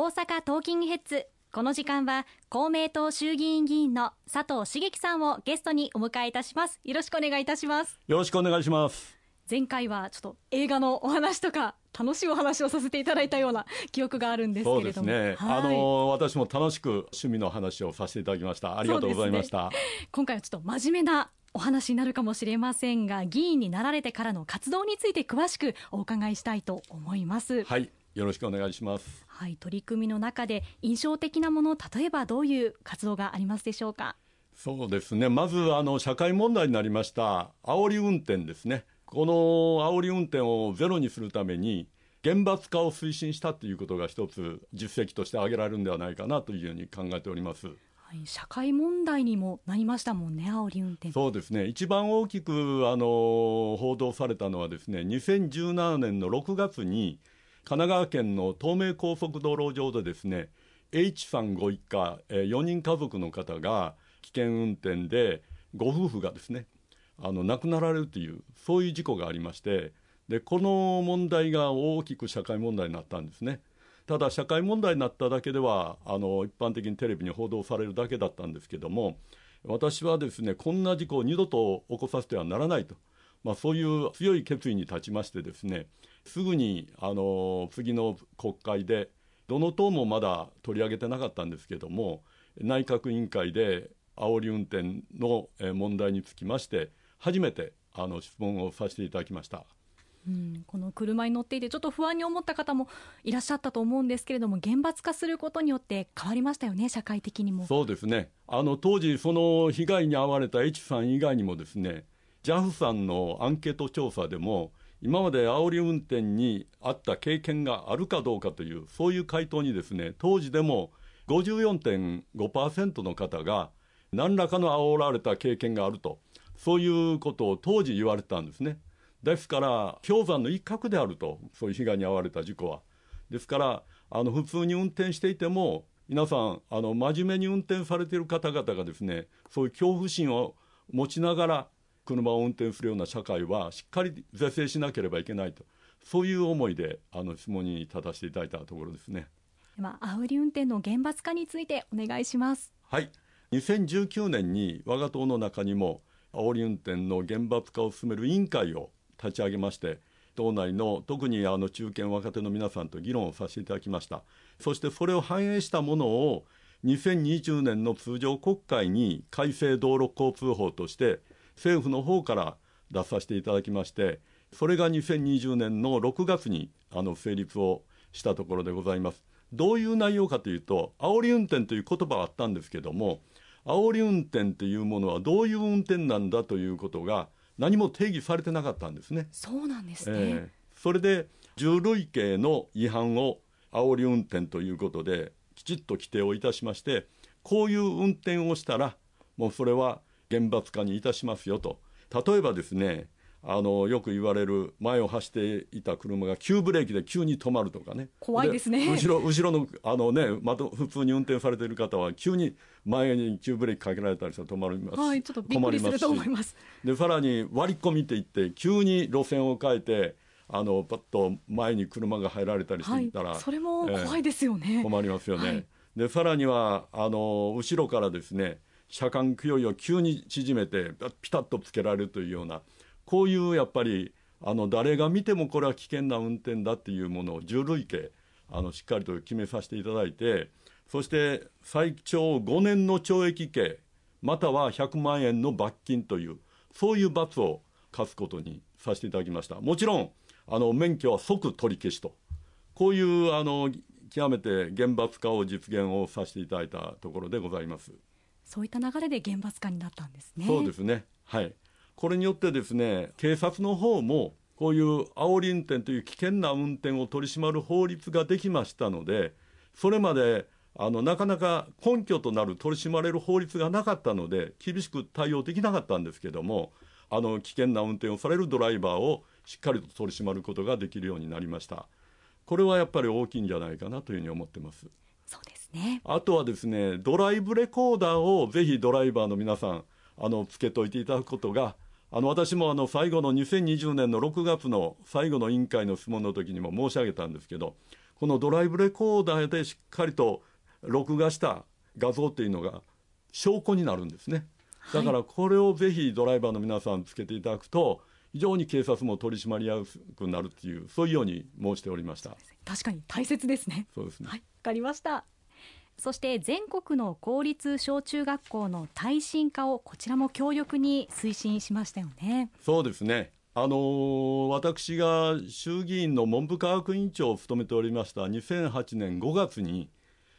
大阪トーキングヘッズ。この時間は公明党衆議院議員の佐藤茂樹さんをゲストにお迎えいたします。よろしくお願いいたします。よろしくお願いします。前回はちょっと映画のお話とか楽しいお話をさせていただいたような記憶があるんですけれども、ね。はい、あの私も楽しく趣味の話をさせていただきました。ありがとうございました、ね、今回はちょっと真面目なお話になるかもしれませんが議員になられてからの活動について詳しくお伺いしたいと思います。はいよろしくお願いします。はい取り組みの中で印象的なもの例えばどういう活動がありますでしょうか？そうですね。まずあの社会問題になりました煽り運転ですね。この煽り運転をゼロにするために厳罰化を推進したということが一つ実績として挙げられるんではないかなというふうに考えております。はい、社会問題にもなりましたもんね、煽り運転。そうですね、一番大きくあの報道されたのは、ですね2017年の6月に、神奈川県の東名高速道路上で、ですね H さんご一家、え4人家族の方が危険運転で、ご夫婦がですねあの亡くなられるという、そういう事故がありまして、でこの問題が大きく社会問題になったんですね。ただ、社会問題になっただけではあの一般的にテレビに報道されるだけだったんですけども、私はですねこんな事故を二度と起こさせてはならないと、まあ、そういう強い決意に立ちまして、ですねすぐにあの次の国会で、どの党もまだ取り上げてなかったんですけども、内閣委員会で煽り運転の問題につきまして、初めてあの質問をさせていただきました。うん、この車に乗っていてちょっと不安に思った方もいらっしゃったと思うんですけれども厳罰化することによって変わりましたよね社会的にもそうですねあの当時その被害に遭われた H さん以外にもですね JAF さんのアンケート調査でも今まで煽り運転にあった経験があるかどうかというそういう回答にですね当時でも54.5%の方が何らかの煽られた経験があるとそういうことを当時言われたんですね。ですから、氷山の一角であると、そういう被害に遭われた事故は。ですから、あの普通に運転していても、皆さん、あの真面目に運転されている方々がですね、そういう恐怖心を持ちながら、車を運転するような社会は、しっかり是正しなければいけないと、そういう思いで、あの質問に立たせていただいたところですね。では、煽り運転の厳罰化についてお願いします。はい。2019年に我が党の中にも、煽り運転の厳罰化を進める委員会を立ち上げまして党内の特にあの中堅若手の皆さんと議論をさせていただきましたそしてそれを反映したものを2020年の通常国会に改正道路交通法として政府の方から出させていただきましてそれが2020年の6月にあの成立をしたところでございます。どういう内容かというと煽り運転という言葉はあったんですけども煽り運転というものはどういう運転なんだということが何も定義されてなかったんですね。そうなんですね、えー、それで重類型の違反を煽り運転ということできちっと規定をいたしましてこういう運転をしたらもうそれは厳罰化にいたしますよと。例えばですねあのよく言われる前を走っていた車が急ブレーキで急に止まるとかね。怖いですね。後ろ後ろのあの、ね、ま、普通に運転されている方は急に前に急ブレーキかけられたりしたら止まります。はいちょっとびっくりすると思います。でさらに割り込みっていって急に路線を変えてあのパッと前に車が入られたりしていたら、はい、それも怖いですよね、えー、困りますよね、はい、でさらにはあの後ろからですね車間距離を急に縮めてピタッとつけられるというようなこういうやっぱりあの誰が見てもこれは危険な運転だっていうものを重類型あのしっかりと決めさせていただいてそして最長5年の懲役刑または100万円の罰金というそういう罰を課すことにさせていただきました。もちろんあの免許は即取り消しとこういうあの極めて厳罰化を実現をさせていただいたところでございます。そういった流れで厳罰化になったんですね。そうですね。はい。これによってですね警察の方もこういう煽り運転という危険な運転を取り締まる法律ができましたのでそれまであのなかなか根拠となる取り締まれる法律がなかったので厳しく対応できなかったんですけどもあの危険な運転をされるドライバーをしっかりと取り締まることができるようになりました。これはやっぱり大きいんじゃないかなというふうに思ってます。そうですねあとはですねドライブレコーダーをぜひドライバーの皆さんあのつけといていただくことがあの私もあの最後の2020年の6月の最後の委員会の質問の時にも申し上げたんですけど、このドライブレコーダーでしっかりと録画した画像っていうのが証拠になるんですね。だからこれをぜひドライバーの皆さんつけていただくと、非常に警察も取り締まりやすくなるっていう、そういうように申しておりました。確かに大切ですね。そうですね。はい、わかりました。そして全国の公立小中学校の耐震化をこちらも強力に推進しましたよね。そうですね。あのー、私が衆議院の文部科学委員長を務めておりました2008年5月に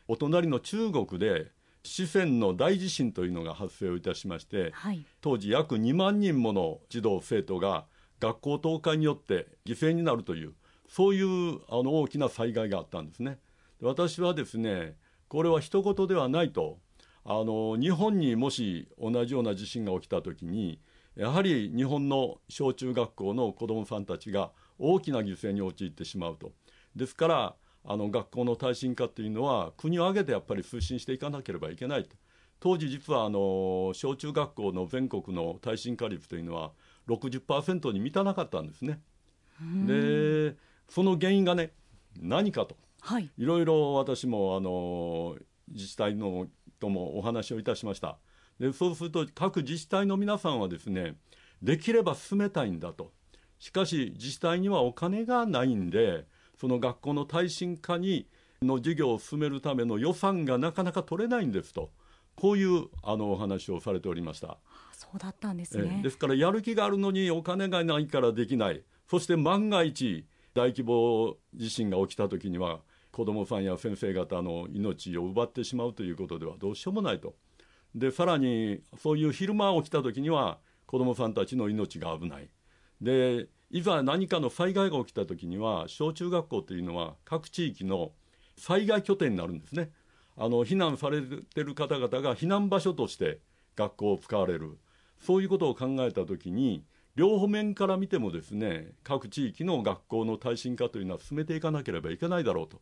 お隣の中国で四川の大地震というのが発生をいたしまして、はい、当時約2万人もの児童生徒が学校倒壊によって犠牲になるというそういうあの大きな災害があったんですね。私はですねこれは一言ではないとあの日本にもし同じような地震が起きた時にやはり日本の小中学校の子どもさんたちが大きな犠牲に陥ってしまうと。ですからあの学校の耐震化というのは国を挙げてやっぱり推進していかなければいけないと。当時実はあの小中学校の全国の耐震化率というのは60%に満たなかったんですね。でその原因がね何かとはい、いろいろ私もあの自治体のともお話をいたしました。でそうすると各自治体の皆さんはですねできれば進めたいんだと。しかし自治体にはお金がないんでその学校の耐震化にの授業を進めるための予算がなかなか取れないんですと。こういうあのお話をされておりました。そうだったんですね。ですからやる気があるのにお金がないからできない。そして万が一大規模地震が起きた時には子どもさんや先生方の命を奪ってしまうということではどうしようもないと。でさらにそういう昼間起きた時には子どもさんたちの命が危ない。でいざ何かの災害が起きた時には小中学校というのは各地域の災害拠点になるんですね。あの避難されてる方々が避難場所として学校を使われるそういうことを考えた時に両方面から見てもですね各地域の学校の耐震化というのは進めていかなければいけないだろうと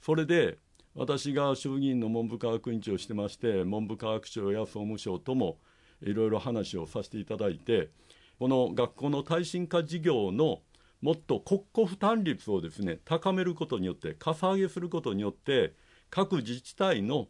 それで私が衆議院の文部科学委員長をしてまして文部科学省や総務省ともいろいろ話をさせていただいてこの学校の耐震化事業のもっと国庫負担率をですね高めることによってかさ上げすることによって各自治体の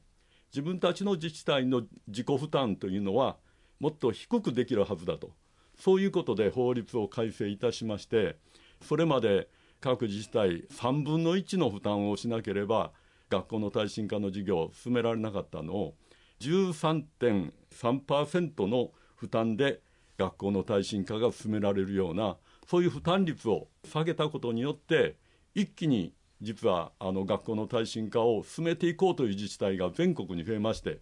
自分たちの自治体の自己負担というのはもっと低くできるはずだと。そういうことで法律を改正いたしましてそれまで各自治体3分の1の負担をしなければ学校の耐震化の事業を進められなかったのを13.3%の負担で学校の耐震化が進められるようなそういう負担率を下げたことによって一気に実はあの学校の耐震化を進めていこうという自治体が全国に増えまして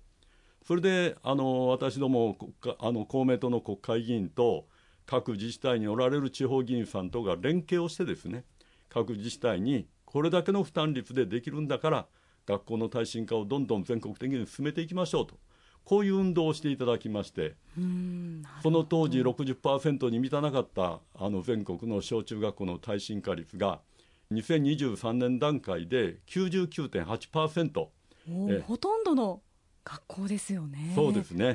それであの私どもあの公明党の国会議員と各自治体におられる地方議員さんとが連携をしてですね各自治体にこれだけの負担率でできるんだから学校の耐震化をどんどん全国的に進めていきましょうと。こういう運動をしていただきましてその当時60%に満たなかったあの全国の小中学校の耐震化率が2023年段階で99.8%えほとんどの学校ですよね。そうですね。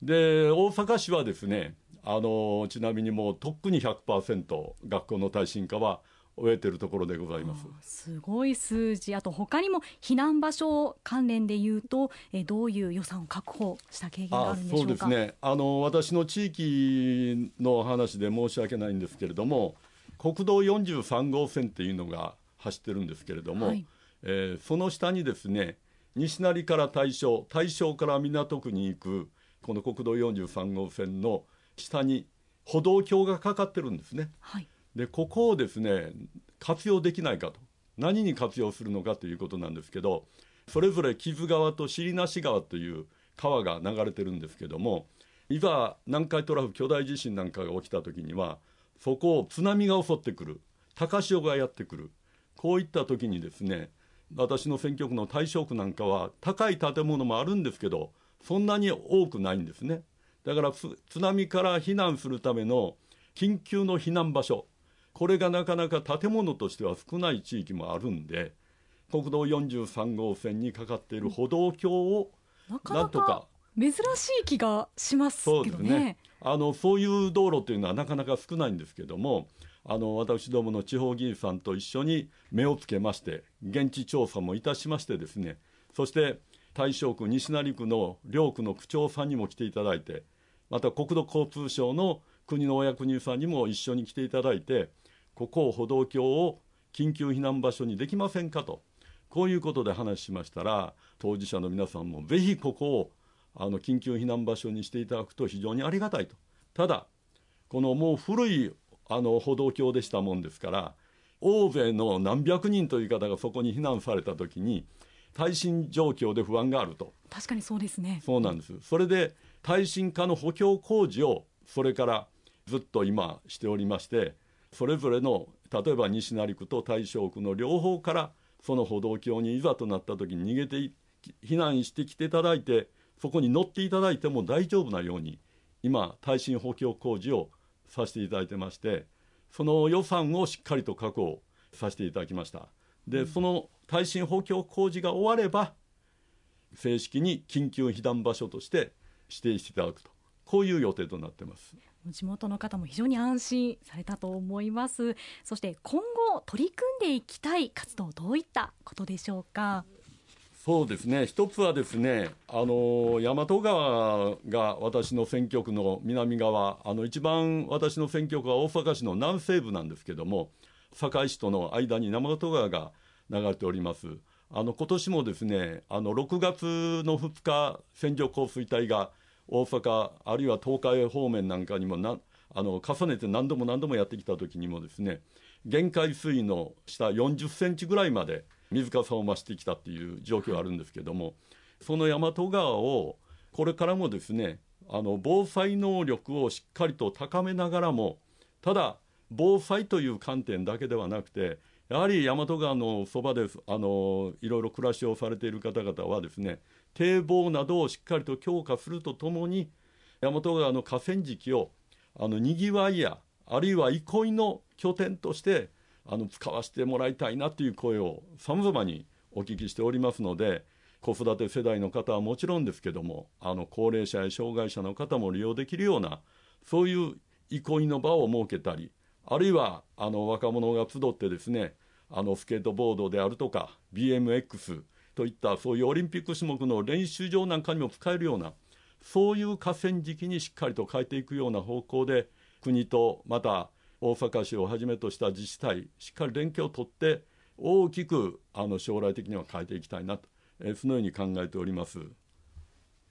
で大阪市はですねあのちなみにもうとっくに100%学校の耐震化は終えているところでございます。すごい数字、あと他にも避難場所関連でいうと、えどういう予算を確保した経験があるんでしょうか？そうですね。あの私の地域の話で申し訳ないんですけれども、国道43号線っていうのが走ってるんですけれども、はい、えー、その下にですね、西成から大正、大正から港区に行く、この国道43号線の下に歩道橋がかかってるんですね。はいでここをですね活用できないかと。何に活用するのかということなんですけどそれぞれ木津川と尻無川という川が流れてるんですけどもいざ南海トラフ巨大地震なんかが起きた時にはそこを津波が襲ってくる。高潮がやってくる。こういった時にですね私の選挙区の大正区なんかは高い建物もあるんですけどそんなに多くないんですね。だから津波から避難するための緊急の避難場所これがなかなか建物としては少ない地域もあるんで国道43号線にかかっている歩道橋をなんとか。珍しい気がしますけどね。そうですね。あのそういう道路というのはなかなか少ないんですけどもあの私どもの地方議員さんと一緒に目をつけまして現地調査もいたしましてですねそして大正区西成区の両区の区長さんにも来ていただいてまた国土交通省の国のお役人さんにも一緒に来ていただいてここを歩道橋を緊急避難場所にできませんかと。こういうことで話しましたら当事者の皆さんもぜひここをあの緊急避難場所にしていただくと非常にありがたいと。ただこのもう古いあの歩道橋でしたもんですから大勢の何百人という方がそこに避難された時に耐震状況で不安があると。確かにそうですね。そうなんです。それで耐震化の補強工事をそれからずっと今しておりましてそれぞれの例えば西成区と大正区の両方からその歩道橋にいざとなった時に逃げて避難してきていただいてそこに乗っていただいても大丈夫なように今耐震補強工事をさせていただいてましてその予算をしっかりと確保させていただきました。で、うん、その耐震補強工事が終われば正式に緊急避難場所として指定していただくと。こういう予定となってます地元の方も非常に安心されたと思います。そして今後取り組んでいきたい活動どういったことでしょうか？そうですね。一つはですねあの大和川が私の選挙区の南側あの一番私の選挙区は大阪市の南西部なんですけども堺市との間に大和川が流れております。あの今年もですねあの6月の2日線状降水帯が大阪あるいは東海方面なんかにもなあの重ねて何度も何度もやってきた時にもですね限界水位の下40センチぐらいまで水かさを増してきたっていう状況があるんですけどもその大和川をこれからもですねあの防災能力をしっかりと高めながらもただ防災という観点だけではなくてやはり大和川のそばであのいろいろ暮らしをされている方々はですね堤防などをしっかりと強化するとともに大和川の河川敷をあのにぎわいやあるいは憩いの拠点としてあの使わせてもらいたいなという声をさまざまにお聞きしておりますので子育て世代の方はもちろんですけどもあの高齢者や障害者の方も利用できるようなそういう憩いの場を設けたりあるいはあの若者が集ってですねあのスケートボードであるとか BMX といったそういうオリンピック種目の練習場なんかにも使えるようなそういう河川敷にしっかりと変えていくような方向で国とまた大阪市をはじめとした自治体しっかり連携を取って大きくあの将来的には変えていきたいなと、えそのように考えております。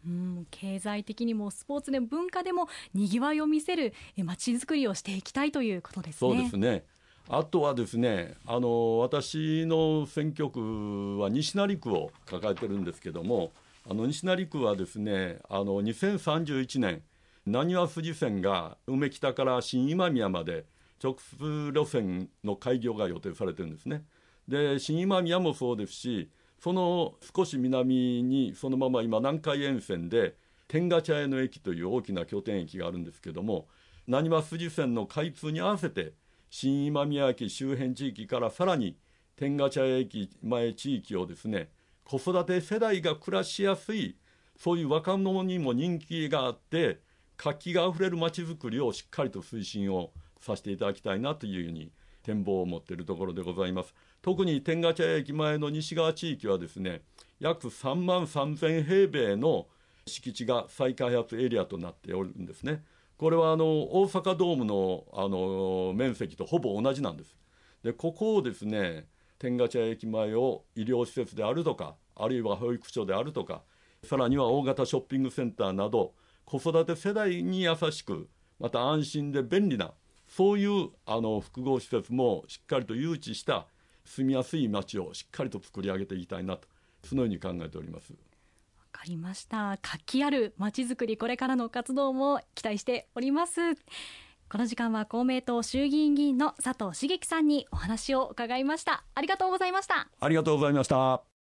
うん経済的にもスポーツでも文化でもにぎわいを見せるまちづくりをしていきたいということですね。そうですねあとはですねあの私の選挙区は西成区を抱えてるんですけどもあの西成区はですねあの2031年なにわ筋線が梅北から新今宮まで直通路線の開業が予定されてるんですね。で新今宮もそうですしその少し南にそのまま今南海沿線で天下茶屋の駅という大きな拠点駅があるんですけどもなにわ筋線の開通に合わせて新今宮駅周辺地域からさらに天下茶屋駅前地域をですね子育て世代が暮らしやすいそういう若者にも人気があって活気があふれるまちづくりをしっかりと推進をさせていただきたいなというふうに展望を持っているところでございます。特に天下茶屋駅前の西側地域はですね約3万3000平米の敷地が再開発エリアとなっておるんですね。これはあの大阪ドームのあの面積とほぼ同じなんです。でここをですね天下茶駅前を医療施設であるとかあるいは保育所であるとかさらには大型ショッピングセンターなど子育て世代に優しくまた安心で便利なそういうあの複合施設もしっかりと誘致した住みやすい街をしっかりと作り上げていきたいなとそのように考えております。かりました。活気あるまちづくりこれからの活動も期待しております。この時間は公明党衆議院議員の佐藤茂樹さんにお話を伺いました。ありがとうございました。ありがとうございました。